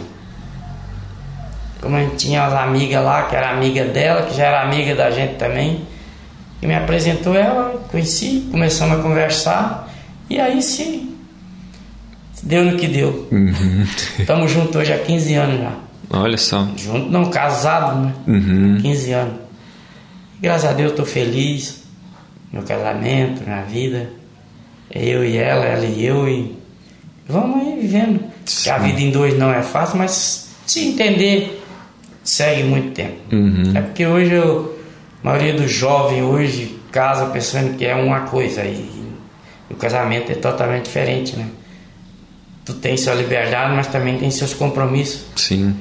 Como a gente tinha as amigas lá, que era amiga dela, que já era amiga da gente também. E me apresentou ela, conheci, começamos a conversar. E aí sim, deu no que deu. Estamos juntos hoje há 15 anos já. Olha só. Junto não, casado, né? Uhum. 15 anos. Graças a Deus estou feliz. No casamento, na vida. Eu e ela, ela e eu e vamos aí vivendo. Que a vida em dois não é fácil, mas se entender, segue muito tempo. Uhum. É porque hoje eu, a maioria dos jovens hoje casa pensando que é uma coisa e, o casamento é totalmente diferente, né? Tu tem sua liberdade, mas também tem seus compromissos. Sim.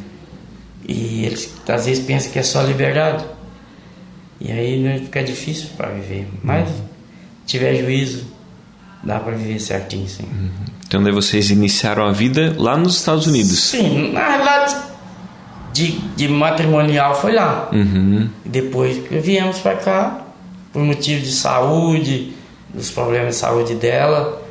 E eles às vezes pensam que é só liberdade. E aí né, fica difícil para viver. Mas tiver juízo, dá para viver certinho, sim. Então daí vocês iniciaram a vida lá nos Estados Unidos. Sim, na realidade, de, de matrimonial foi lá. Uhum. Depois que viemos para cá, por motivo de saúde, dos problemas de saúde dela,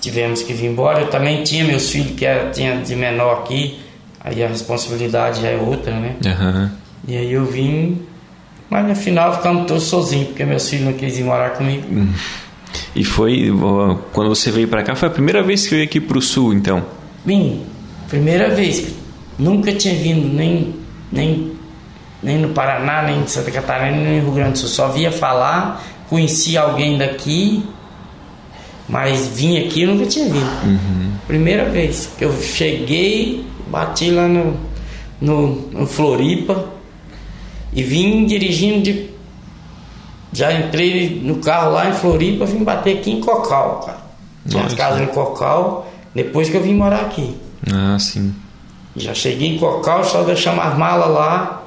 tivemos que vir embora. Eu também tinha meus filhos que era, tinha de menor aqui, aí a responsabilidade já é outra, né? Aham. E aí eu vim, mas no final ficamos todos sozinhos, porque meus filhos não quis ir morar comigo. E foi quando você veio pra cá, foi a primeira vez que veio aqui pro sul, então. Vim, primeira vez, nunca tinha vindo nem, nem, nem no Paraná, nem em Santa Catarina, nem no Rio Grande do Sul. Só via falar, conheci alguém daqui, mas vim aqui eu nunca tinha vindo. Primeira vez que eu cheguei, bati lá no, no, no Floripa e vim dirigindo de. Já entrei no carro lá em Floripa, vim bater aqui em Cocal, cara. Tinha as casas em Cocal, Depois que eu vim morar aqui. Ah, sim. Já cheguei em Cocal, só deixamos as malas lá,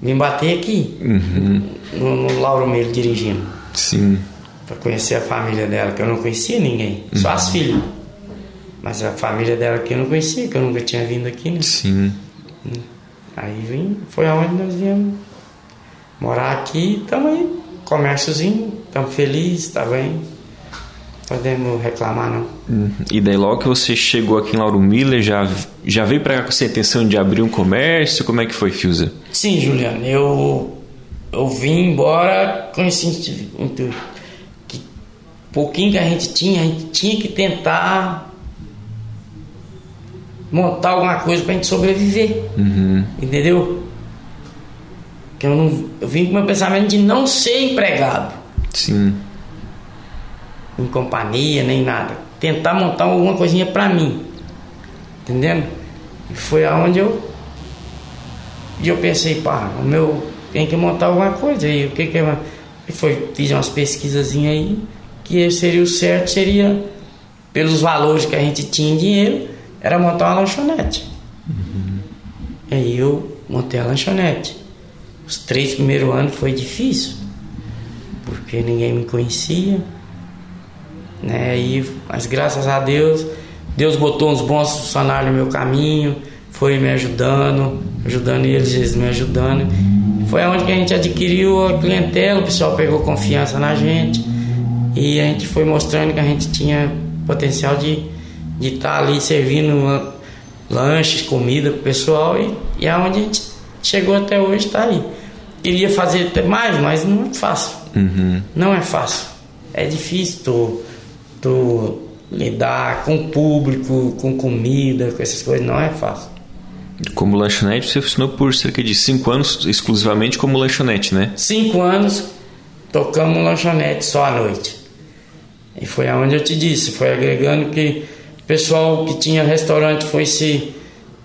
vim bater aqui. Uhum. No, no Lauro Meiro dirigindo. Sim. Pra conhecer a família dela, que eu não conhecia ninguém. Só as filhas. Mas a família dela que eu não conhecia, que eu nunca tinha vindo aqui, né? Sim. Aí vim, foi aonde nós viemos morar aqui, estamos aí, comérciozinho, estamos felizes, tá bem. Podemos reclamar não. Uhum. E daí logo que você chegou aqui em Lauro Miller, já, já veio pra cá com essa intenção de abrir um comércio? Como é que foi, Fiuza? Sim, Juliano, eu, eu vim embora com esse intuito. Que pouquinho que a gente tinha, a gente tinha que tentar montar alguma coisa pra gente sobreviver. Uhum. Entendeu? Que eu não. Eu vim com o meu pensamento de não ser empregado Sim. em companhia, nem nada. Tentar montar alguma coisinha pra mim. Entendendo? E foi aonde eu. E eu pensei, pá, o meu. Tem que montar alguma coisa. E o que que é. E foi, fiz umas pesquisazinhas aí, que seria o certo, seria, pelos valores que a gente tinha em dinheiro, era montar uma lanchonete. E aí eu montei a lanchonete. Os três primeiros anos foi difícil, porque ninguém me conhecia. Né? E, mas graças a Deus, Deus botou uns bons funcionários no meu caminho, foi me ajudando, ajudando eles, eles me ajudando. Foi onde que a gente adquiriu a clientela, o pessoal pegou confiança na gente e a gente foi mostrando que a gente tinha potencial de de estar ali servindo lan- lanches, comida pro pessoal e, e é onde a gente chegou até hoje, está aí. Queria fazer até mais, mas não é fácil. Uhum. Não é fácil. É difícil tu, tu lidar com o público, com comida, com essas coisas, não é fácil. Como lanchonete, você funcionou por cerca de 5 anos exclusivamente como lanchonete, né? Cinco anos tocamos lanchonete só à noite. E foi aonde eu te disse, foi agregando que o pessoal que tinha restaurante foi se,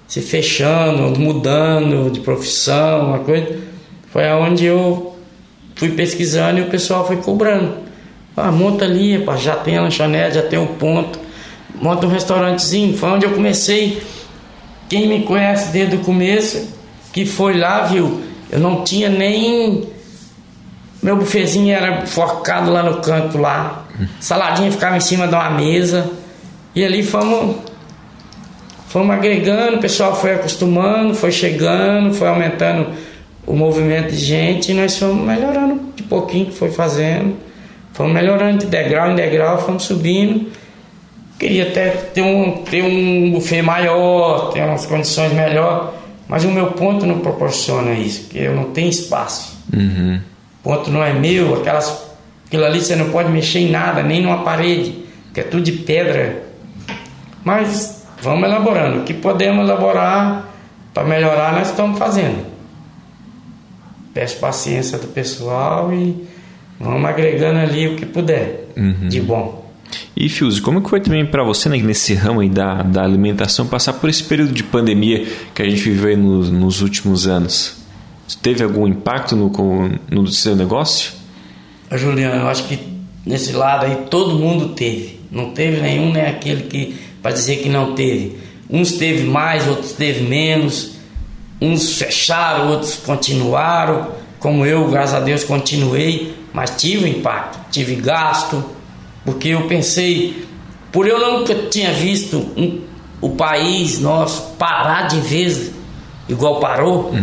se fechando, mudando de profissão, uma coisa. Foi aonde eu fui pesquisando e o pessoal foi cobrando. Ah, monta ali, pá, já tem a lanchonete, já tem o ponto, monta um restaurantezinho. Foi onde eu comecei. Quem me conhece desde o começo, que foi lá, viu? Eu não tinha nem meu bufezinho era focado lá no canto lá. Saladinha ficava em cima de uma mesa. E ali fomos fomos agregando, o pessoal foi acostumando, foi chegando, foi aumentando o movimento de gente e nós fomos melhorando de pouquinho que foi fazendo. Fomos melhorando de degrau em degrau, fomos subindo. Queria até ter um, ter um buffet maior, ter umas condições melhores, mas o meu ponto não proporciona isso, porque eu não tenho espaço Uhum. ponto não é meu, aquelas, aquilo ali você não pode mexer em nada, nem numa parede, que é tudo de pedra. Mas vamos elaborando. O que podemos elaborar para melhorar, nós estamos fazendo. Peço paciência do pessoal e vamos agregando ali o que puder de bom. E Fiuzi, como que foi também para você né, nesse ramo aí da, da alimentação passar por esse período de pandemia que a gente viveu nos, nos últimos anos? Teve algum impacto no, no seu negócio? Juliano, eu acho que nesse lado aí todo mundo teve. Não teve nenhum, nem aquele que para dizer que não teve. Uns teve mais, outros teve menos. Uns fecharam, outros continuaram. Como eu, graças a Deus, continuei, mas tive impacto, tive gasto, porque eu pensei, por eu nunca tinha visto um- o país nosso parar de vez igual parou.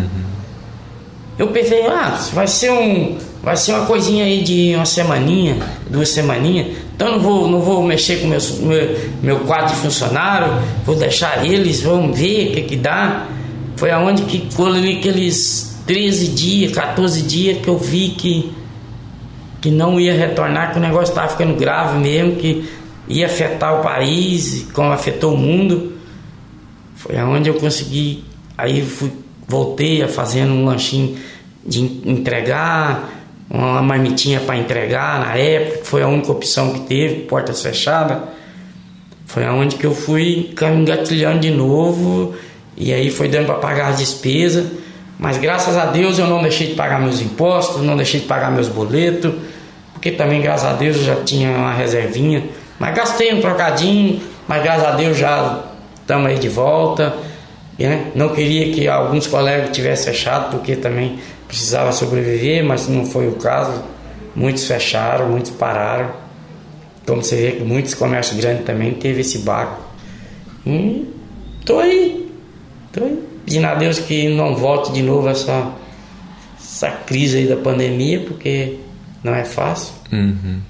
Eu pensei, ah, vai ser um, vai ser uma coisinha aí de uma semaninha, duas semaninhas. Então não vou, não vou mexer com meus, meu, meu quadro de funcionário, vou deixar eles, vamos ver o que que dá. Foi aonde que quando aqueles 13 dias, 14 dias que eu vi que que não ia retornar, que o negócio estava ficando grave mesmo, que ia afetar o país, como afetou o mundo. Foi aonde eu consegui. Aí fui, voltei a fazendo um lanchinho de en- entregar, uma marmitinha para entregar na época, foi a única opção que teve, portas fechadas. Foi aonde que eu fui engatilhando de novo, e aí foi dando para pagar as despesas. Mas graças a Deus eu não deixei de pagar meus impostos, não deixei de pagar meus boletos, porque também, graças a Deus, eu já tinha uma reservinha. Mas gastei um trocadinho, mas graças a Deus já estamos aí de volta. Né? Não queria que alguns colegas tivessem fechado, porque também precisava sobreviver, mas não foi o caso. Muitos fecharam, muitos pararam. Como você vê muitos comércios grandes também teve esse barco. E tô aí. Aí. Pedindo a Deus que não volte de novo essa, essa crise aí da pandemia, porque não é fácil. Uhum.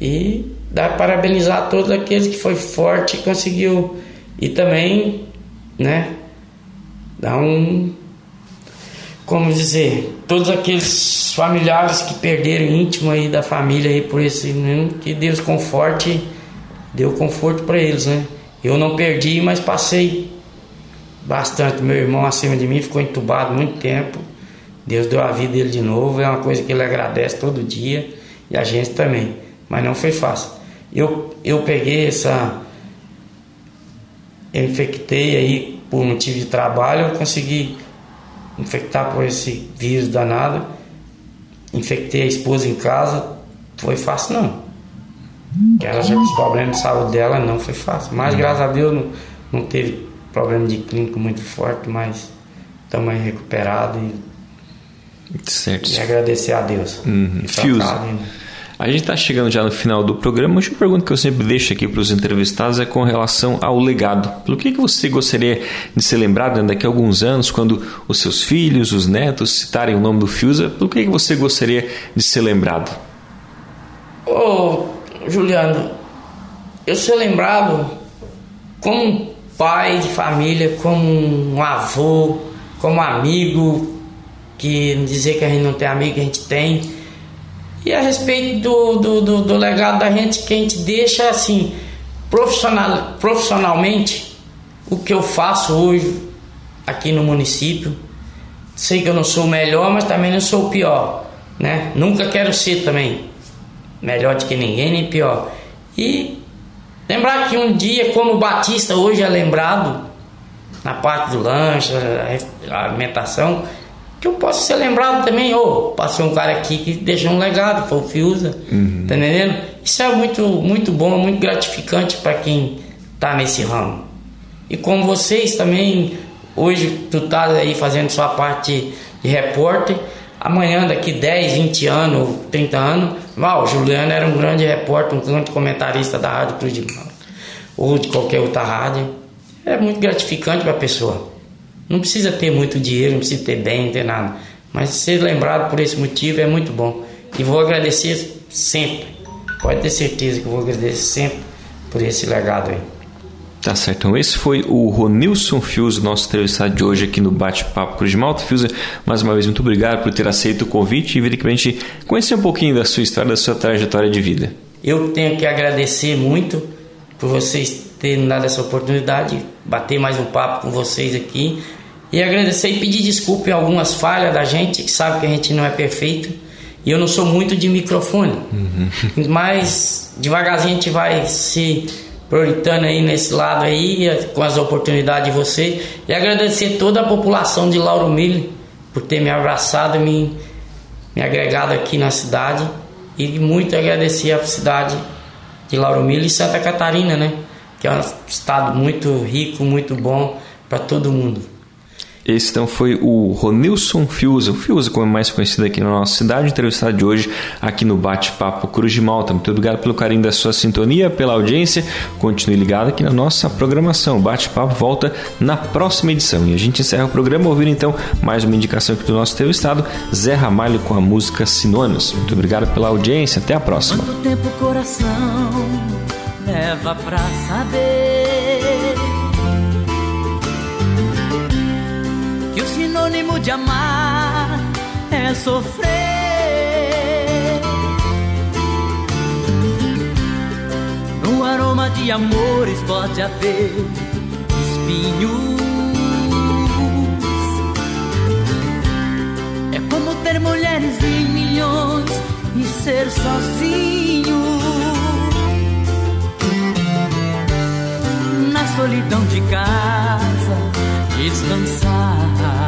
E dar parabenizar todos aqueles que foi forte e conseguiu. E também, né, dar um. Como dizer, todos aqueles familiares que perderam íntimo aí da família aí por esse. Né, que Deus conforte, deu conforto para eles, né? Eu não perdi, mas passei bastante. Meu irmão acima de mim ficou entubado muito tempo. Deus deu a vida dele de novo, é uma coisa que ele agradece todo dia e a gente também. Mas não foi fácil. Eu, eu peguei essa. Eu infectei aí por motivo de trabalho, eu consegui infectar por esse vírus danado. Infectei a esposa em casa, foi fácil não. Que ela já com os problemas de saúde dela não foi fácil. Mas graças a Deus não, não teve problema de clínico muito forte, mas estamos aí recuperados e, Certo. e agradecer a Deus. Uhum. Fios. né? A gente está chegando já no final do programa. Uma pergunta que eu sempre deixo aqui para os entrevistados é com relação ao legado. Pelo que, que você gostaria de ser lembrado né, daqui a alguns anos, quando os seus filhos, os netos citarem o nome do Fiusa? Pelo que, que você gostaria de ser lembrado? Ô, Juliano, eu ser lembrado como pai de família, como um avô, como amigo, que dizer que a gente não tem amigo, a gente tem. E a respeito do, do, do, do legado da gente, que a gente deixa assim, profissional, profissionalmente, o que eu faço hoje aqui no município. Sei que eu não sou o melhor, mas também não sou o pior, né? Nunca quero ser também melhor do que ninguém, nem pior. E lembrar que um dia, como o Batista hoje é lembrado, na parte do lanche, a- alimentação, que eu possa ser lembrado também, ô, passou um cara aqui que deixou um legado, foi o Fiuza, tá entendendo? Isso é muito, muito bom, muito gratificante para quem tá nesse ramo. E como vocês também, hoje tu tá aí fazendo sua parte de repórter, amanhã, daqui 10, 20 anos, 30 anos, Val, o Juliano era um grande repórter, um grande comentarista da Rádio Cruz de Malta, ou de qualquer outra rádio. É muito gratificante para a pessoa. Não precisa ter muito dinheiro, não precisa ter bem, não ter nada. Mas ser lembrado por esse motivo é muito bom. E vou agradecer sempre. Pode ter certeza que vou agradecer sempre por esse legado aí. Tá certo. Então, esse foi o Ronilson Fiuza, nosso entrevistado de hoje aqui no Bate-Papo Cruz de Malta. Fiuza, mais uma vez, muito obrigado por ter aceito o convite e vir aqui para a gente conhecer um pouquinho da sua história, da sua trajetória de vida. Eu tenho que agradecer muito por vocês terem dado essa oportunidade, de bater mais um papo com vocês aqui. E agradecer e pedir desculpa em algumas falhas da gente, que sabe que a gente não é perfeito. E eu não sou muito de microfone. Mas devagarzinho a gente vai se prioritando aí nesse lado aí, com as oportunidades de vocês. E agradecer toda a população de Lauro Mille por ter me abraçado me, me agregado aqui na cidade. E muito agradecer a cidade de Lauro Mille e Santa Catarina, né? Que é um estado muito rico, muito bom para todo mundo. Esse então foi o Ronilson Fiuza, o Fiuza como é mais conhecido aqui na nossa cidade, entrevistado de hoje aqui no Bate-Papo Cruz de Malta. Muito obrigado pelo carinho da sua sintonia, pela audiência. Continue ligado aqui na nossa programação. O Bate-Papo volta na próxima edição. E a gente encerra o programa ouvindo então mais uma indicação aqui do nosso entrevistado, Zé Ramalho com a música Sinônimos. Muito obrigado pela audiência, até a próxima. Quanto tempo coração leva pra saber sinônimo de amar é sofrer? No aroma de amores pode haver espinhos. É como ter mulheres em milhões e ser sozinho. Na solidão de casa, descansar.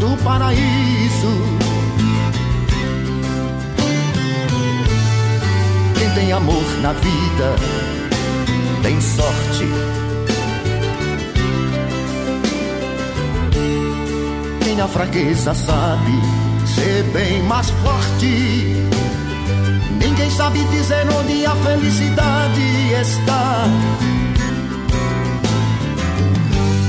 do paraíso. Quem tem amor na vida tem sorte. Quem na fraqueza sabe ser bem mais forte. Ninguém sabe dizer onde a felicidade está.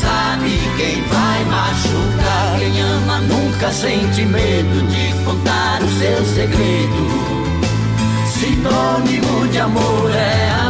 Sabe quem vai machucar. Quem ama nunca sente medo de contar o seu segredo. Sinônimo de amor é amar.